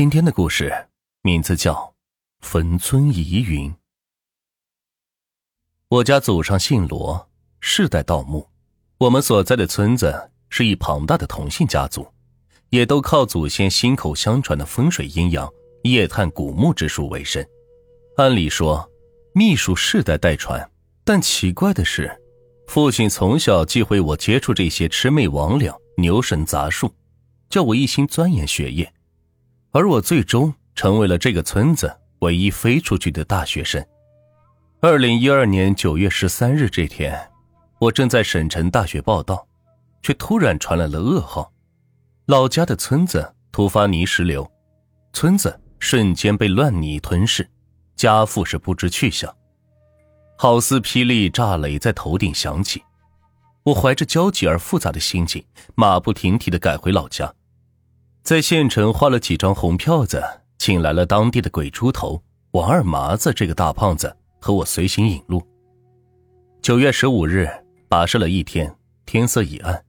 今天的故事名字叫《坟村疑云》。我家祖上姓罗，世代盗墓。我们所在的村子是一庞大的同姓家族，也都靠祖先心口相传的风水阴阳、夜探古墓之术为生。按理说，秘术世代代传，但奇怪的是，父亲从小忌讳我接触这些魑魅魍魉、牛神杂术，叫我一心钻研学业。而我最终成为了这个村子唯一飞出去的大学生。二零一二年九月十三日这天，我正在省城大学报道，却突然传来了噩耗：老家的村子突发泥石流，村子瞬间被乱泥吞噬，家父是不知去向。好似霹雳炸雷在头顶响起，我怀着焦急而复杂的心情，马不停蹄的赶回老家。在县城画了几张红票子，请来了当地的鬼出头王二麻子这个大胖子和我随行引路。九月十五日，跋涉了一天，天色已暗，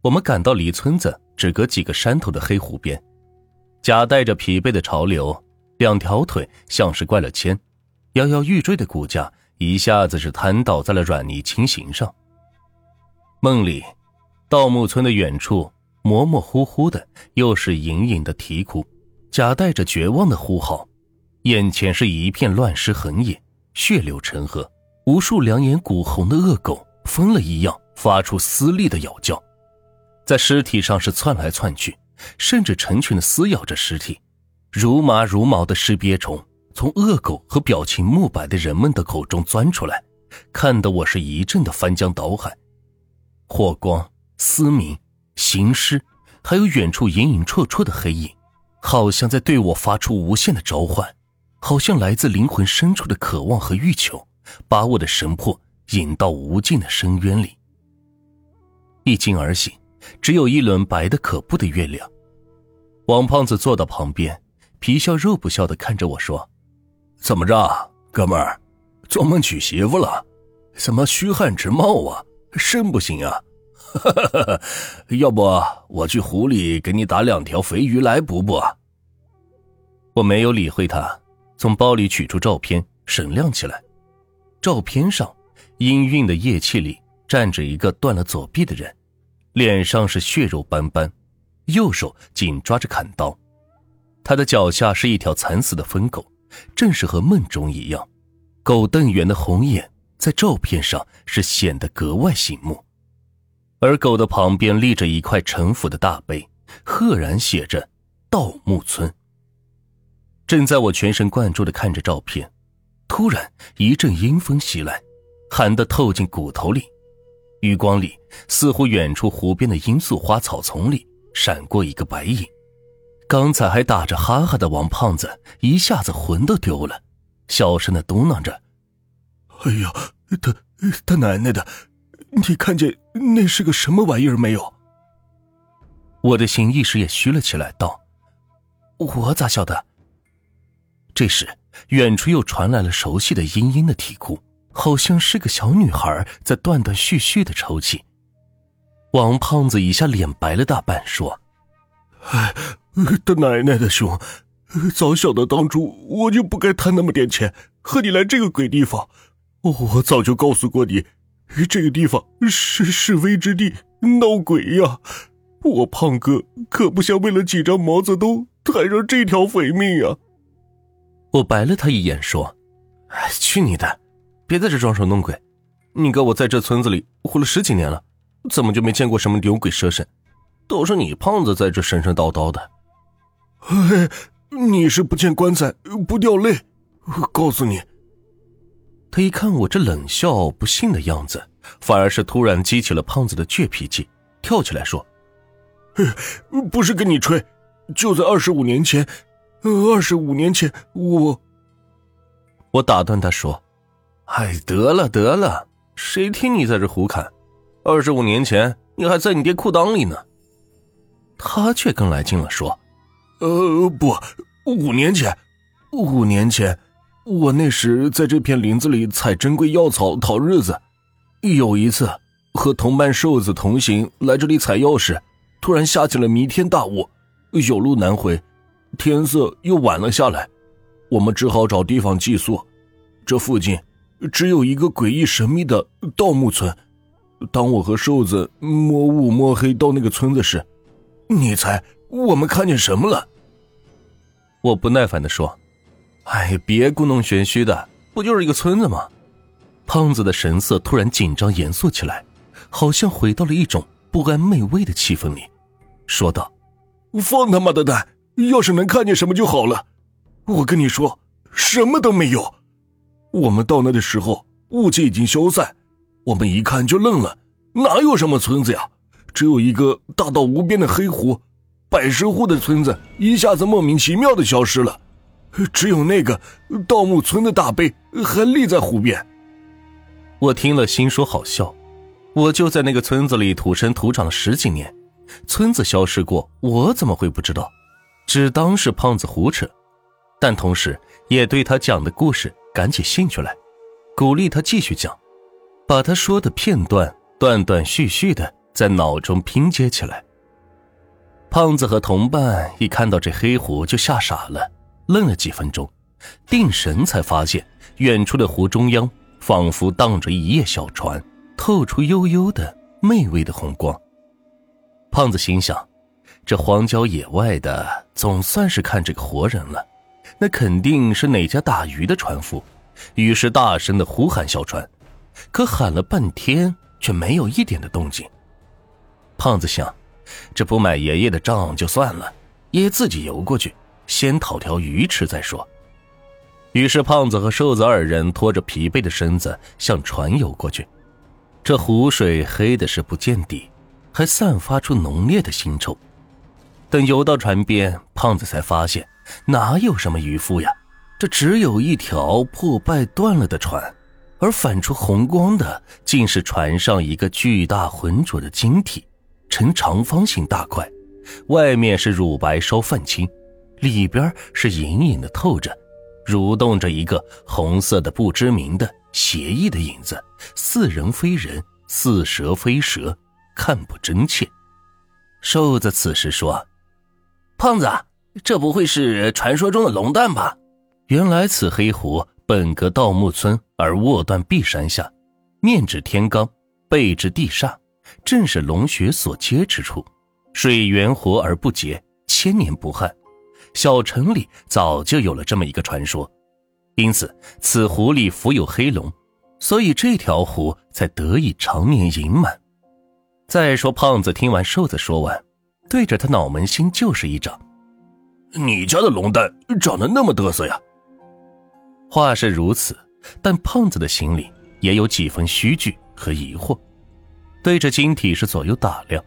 我们赶到离村子只隔几个山头的黑湖边，夹带着疲惫的潮流，两条腿像是灌了铅，摇摇欲坠的骨架一下子是瘫倒在了软泥青行上。梦里，盗墓村的远处。模模糊糊的，又是隐隐的啼哭，夹带着绝望的呼号。眼前是一片乱尸横野，血流成河，无数两眼古红的恶狗疯了一样发出撕裂的咬叫，在尸体上是窜来窜去，甚至成群的撕咬着尸体。如麻如毛的尸鳖虫从恶狗和表情木白的人们的口中钻出来，看得我是一阵的翻江倒海。火光嘶鸣。行尸，还有远处隐隐绰绰的黑影，好像在对我发出无限的召唤，好像来自灵魂深处的渴望和欲求，把我的神魄引到无尽的深渊里。一惊而醒，只有一轮白的可怖的月亮。王胖子坐到旁边，皮笑肉不笑的看着我说：“怎么着，哥们儿，做梦娶媳妇了？怎么虚汗直冒啊？肾不行啊？”哈哈，要不我去湖里给你打两条肥鱼来补补？我没有理会他，从包里取出照片，审亮起来。照片上，氤氲的液气里站着一个断了左臂的人，脸上是血肉斑斑，右手紧抓着砍刀。他的脚下是一条惨死的疯狗，正是和梦中一样，狗瞪圆的红眼在照片上是显得格外醒目。而狗的旁边立着一块陈腐的大碑，赫然写着“盗墓村”。正在我全神贯注的看着照片，突然一阵阴风袭来，寒得透进骨头里。余光里，似乎远处湖边的罂粟花草丛里闪过一个白影。刚才还打着哈哈的王胖子一下子魂都丢了，小声的嘟囔着：“哎呀，他他奶奶的！”你看见那是个什么玩意儿没有？我的心一时也虚了起来，道：“我咋晓得？”这时，远处又传来了熟悉的嘤嘤的啼哭，好像是个小女孩在断断续续的抽泣。王胖子一下脸白了大半，说：“哎，他奶奶的熊，早晓得当初我就不该贪那么点钱和你来这个鬼地方，我早就告诉过你。”这个地方是是非之地，闹鬼呀！我胖哥可不想为了几张毛泽东摊上这条肥命呀！我白了他一眼，说：“哎，去你的！别在这装神弄鬼！你哥我在这村子里活了十几年了，怎么就没见过什么牛鬼蛇神？都是你胖子在这神神叨叨的。哎，你是不见棺材不掉泪！告诉你。”他一看我这冷笑不信的样子，反而是突然激起了胖子的倔脾气，跳起来说：“不是跟你吹，就在二十五年前，二十五年前我……”我打断他说：“哎，得了得了，谁听你在这胡侃？二十五年前你还在你爹裤裆里呢。”他却更来劲了，说：“呃，不，五年前，五年前。”我那时在这片林子里采珍贵药草讨日子，有一次和同伴瘦子同行来这里采药时，突然下起了弥天大雾，有路难回，天色又晚了下来，我们只好找地方寄宿。这附近只有一个诡异神秘的盗墓村。当我和瘦子摸雾摸黑到那个村子时，你猜我们看见什么了？我不耐烦的说：“哎，别故弄玄虚的，不就是一个村子吗？”胖子的神色突然紧张严肃起来，好像回到了一种不安媚味的气氛里，说道：“放他妈的胆！要是能看见什么就好了。我跟你说，什么都没有。我们到那的时候，雾气已经消散。”我们一看就愣了，哪有什么村子呀？只有一个大到无边的黑湖，百十户的村子一下子莫名其妙的消失了，只有那个盗墓村的大碑还立在湖边。我听了心说好笑，我就在那个村子里土生土长了十几年，村子消失过，我怎么会不知道？只当是胖子胡扯，但同时也对他讲的故事感起兴趣来，鼓励他继续讲。把他说的片段断断续续的在脑中拼接起来。胖子和同伴一看到这黑虎就吓傻了，愣了几分钟，定神才发现远处的湖中央仿佛荡着一叶小船，透出悠悠的媚味的红光。胖子心想：这荒郊野外的，总算是看这个活人了，那肯定是哪家打鱼的船夫。于是大声的呼喊小船。可喊了半天，却没有一点的动静。胖子想，这不买爷爷的账就算了，也自己游过去，先讨条鱼吃再说。于是，胖子和瘦子二人拖着疲惫的身子向船游过去。这湖水黑的是不见底，还散发出浓烈的腥臭。等游到船边，胖子才发现哪有什么渔夫呀，这只有一条破败断了的船。而反出红光的，竟是船上一个巨大浑浊的晶体，呈长方形大块，外面是乳白稍泛青，里边是隐隐的透着，蠕动着一个红色的不知名的邪异的影子，似人非人，似蛇非蛇，看不真切。瘦子此时说：“胖子，这不会是传说中的龙蛋吧？原来此黑湖。”本隔盗墓村而卧断壁山下，面指天罡，背至地煞，正是龙穴所接之处。水源活而不竭，千年不旱。小城里早就有了这么一个传说，因此此湖里伏有黑龙，所以这条湖才得以常年盈满。再说，胖子听完瘦子说完，对着他脑门心就是一掌：“你家的龙蛋长得那么得瑟呀！”话是如此，但胖子的心里也有几分虚惧和疑惑，对着晶体是左右打量，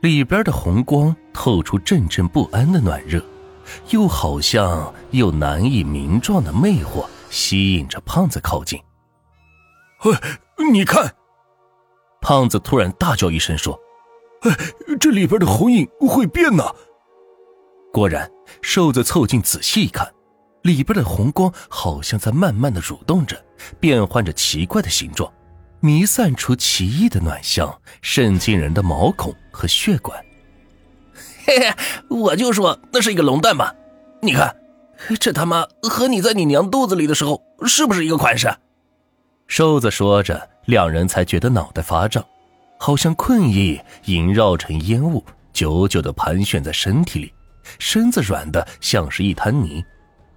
里边的红光透出阵阵不安的暖热，又好像又难以名状的魅惑，吸引着胖子靠近。哎，你看！胖子突然大叫一声说：“哎，这里边的红影会变呢！”果然，瘦子凑近仔细一看。里边的红光好像在慢慢的蠕动着，变换着奇怪的形状，弥散出奇异的暖香，渗进人的毛孔和血管。嘿嘿，我就说那是一个龙蛋吧？你看，这他妈和你在你娘肚子里的时候是不是一个款式？瘦子说着，两人才觉得脑袋发胀，好像困意萦绕成烟雾，久久的盘旋在身体里，身子软的像是一滩泥。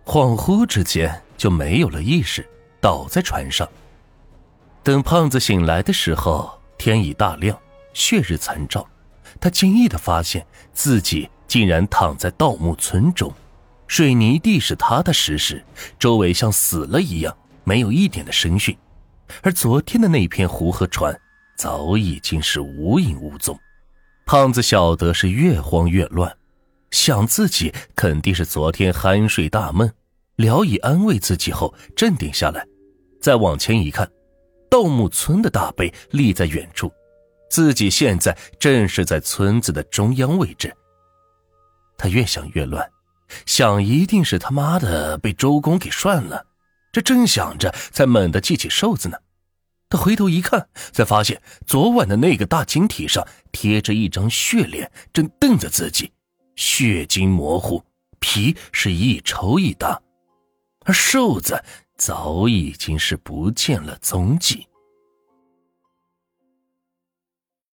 恍惚之间就没有了意识，倒在船上。等胖子醒来的时候，天已大亮，血日残照。他惊异的发现自己竟然躺在盗墓村中，水泥地是踏踏实实，周围像死了一样，没有一点的声讯。而昨天的那片湖和船，早已经是无影无踪。胖子晓得是越慌越乱。想自己肯定是昨天酣睡大梦，聊以安慰自己后镇定下来，再往前一看，盗墓村的大碑立在远处，自己现在正是在村子的中央位置。他越想越乱，想一定是他妈的被周公给涮了。这正想着，才猛地记起瘦子呢。他回头一看，才发现昨晚的那个大晶体上贴着一张血脸，正瞪着自己。血筋模糊，皮是一抽一搭，而瘦子早已经是不见了踪迹。